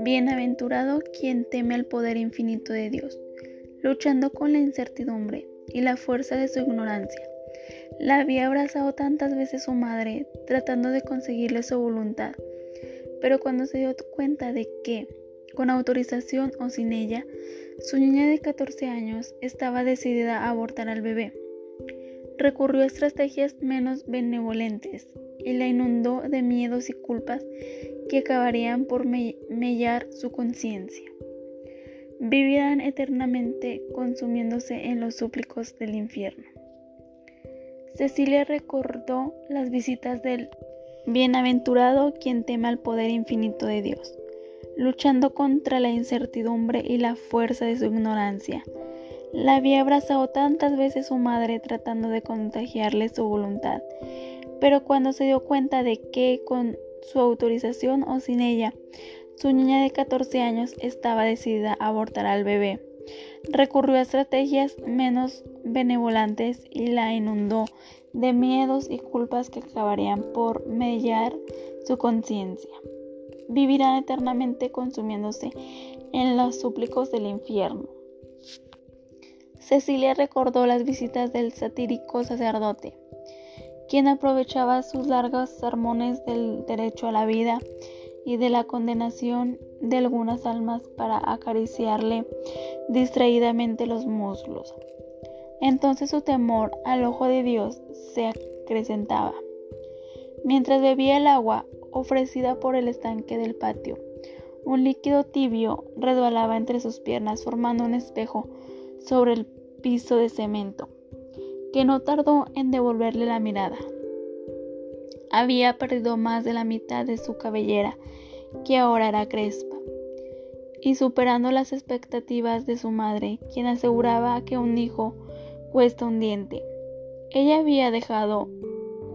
Bienaventurado quien teme al poder infinito de Dios, luchando con la incertidumbre y la fuerza de su ignorancia. La había abrazado tantas veces su madre, tratando de conseguirle su voluntad, pero cuando se dio cuenta de que, con autorización o sin ella, su niña de 14 años estaba decidida a abortar al bebé, recurrió a estrategias menos benevolentes y la inundó de miedos y culpas que acabarían por mellar su conciencia. Vivirán eternamente consumiéndose en los súplicos del infierno. Cecilia recordó las visitas del bienaventurado quien teme al poder infinito de Dios, luchando contra la incertidumbre y la fuerza de su ignorancia. La había abrazado tantas veces su madre tratando de contagiarle su voluntad, pero cuando se dio cuenta de que con su autorización o sin ella, su niña de 14 años estaba decidida a abortar al bebé. Recurrió a estrategias menos benevolentes y la inundó de miedos y culpas que acabarían por mellar su conciencia. Vivirán eternamente consumiéndose en los súplicos del infierno. Cecilia recordó las visitas del satírico sacerdote quien aprovechaba sus largos sermones del derecho a la vida y de la condenación de algunas almas para acariciarle distraídamente los muslos. Entonces su temor al ojo de Dios se acrecentaba. Mientras bebía el agua ofrecida por el estanque del patio, un líquido tibio resbalaba entre sus piernas formando un espejo sobre el piso de cemento que no tardó en devolverle la mirada. Había perdido más de la mitad de su cabellera, que ahora era crespa, y superando las expectativas de su madre, quien aseguraba que un hijo cuesta un diente. Ella había dejado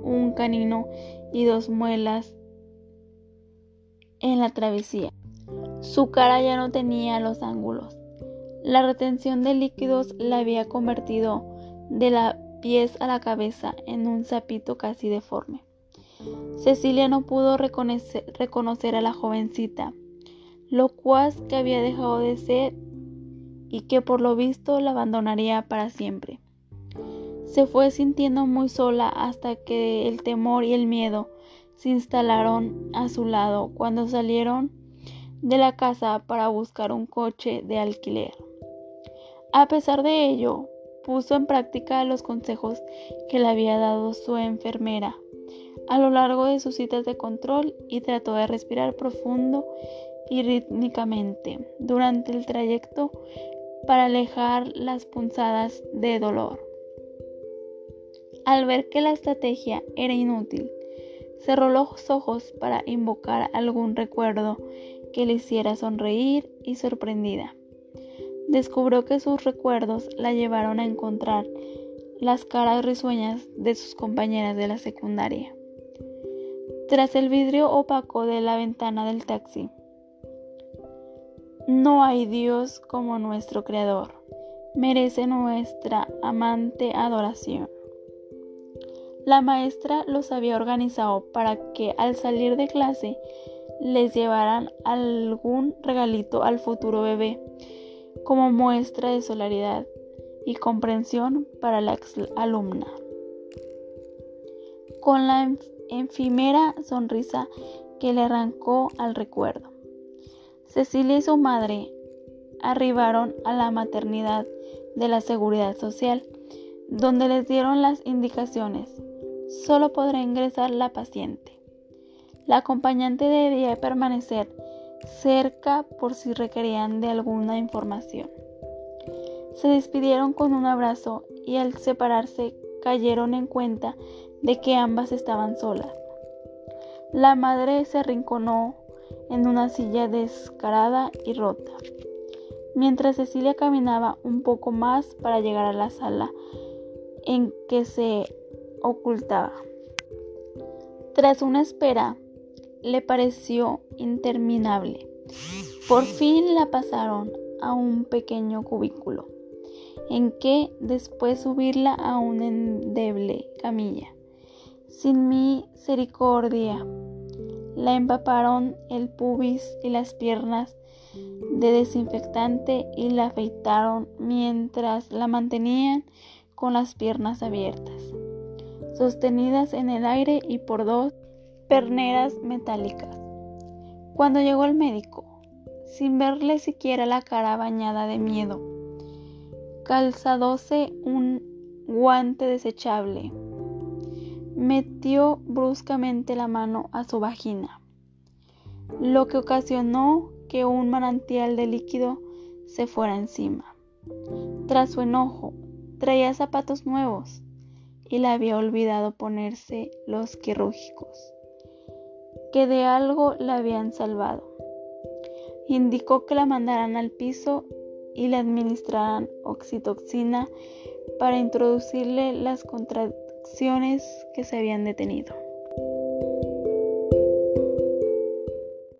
un canino y dos muelas en la travesía. Su cara ya no tenía los ángulos. La retención de líquidos la había convertido de la pies a la cabeza en un sapito casi deforme. Cecilia no pudo reconocer, a la jovencita, lo cual que había dejado de ser y que por lo visto la abandonaría para siempre. Se fue sintiendo muy sola hasta que el temor y el miedo se instalaron a su lado cuando salieron de la casa para buscar un coche de alquiler. A pesar de ello, puso en práctica los consejos que le había dado su enfermera a lo largo de sus citas de control y trató de respirar profundo y rítmicamente durante el trayecto para alejar las punzadas de dolor. Al ver que la estrategia era inútil, cerró los ojos para invocar algún recuerdo que le hiciera sonreír y sorprendida descubrió que sus recuerdos la llevaron a encontrar las caras risueñas de sus compañeras de la secundaria. Tras el vidrio opaco de la ventana del taxi. No hay Dios como nuestro Creador. Merece nuestra amante adoración. La maestra los había organizado para que al salir de clase les llevaran algún regalito al futuro bebé como muestra de solidaridad y comprensión para la alumna. Con la efímera sonrisa que le arrancó al recuerdo. Cecilia y su madre arribaron a la maternidad de la seguridad social, donde les dieron las indicaciones. Solo podrá ingresar la paciente. La acompañante debía permanecer cerca por si requerían de alguna información. Se despidieron con un abrazo y al separarse cayeron en cuenta de que ambas estaban solas. La madre se arrinconó en una silla descarada y rota, mientras Cecilia caminaba un poco más para llegar a la sala en que se ocultaba. Tras una espera, le pareció interminable. Por fin la pasaron a un pequeño cubículo, en que, después subirla a una endeble camilla, sin misericordia. La empaparon el pubis y las piernas de desinfectante y la afeitaron mientras la mantenían con las piernas abiertas, sostenidas en el aire y por dos perneras metálicas. Cuando llegó el médico, sin verle siquiera la cara bañada de miedo, calzadose un guante desechable, metió bruscamente la mano a su vagina, lo que ocasionó que un manantial de líquido se fuera encima. Tras su enojo, traía zapatos nuevos y le había olvidado ponerse los quirúrgicos, que de algo la habían salvado. Indicó que la mandaran al piso y le administraran oxitoxina para introducirle las contracciones que se habían detenido.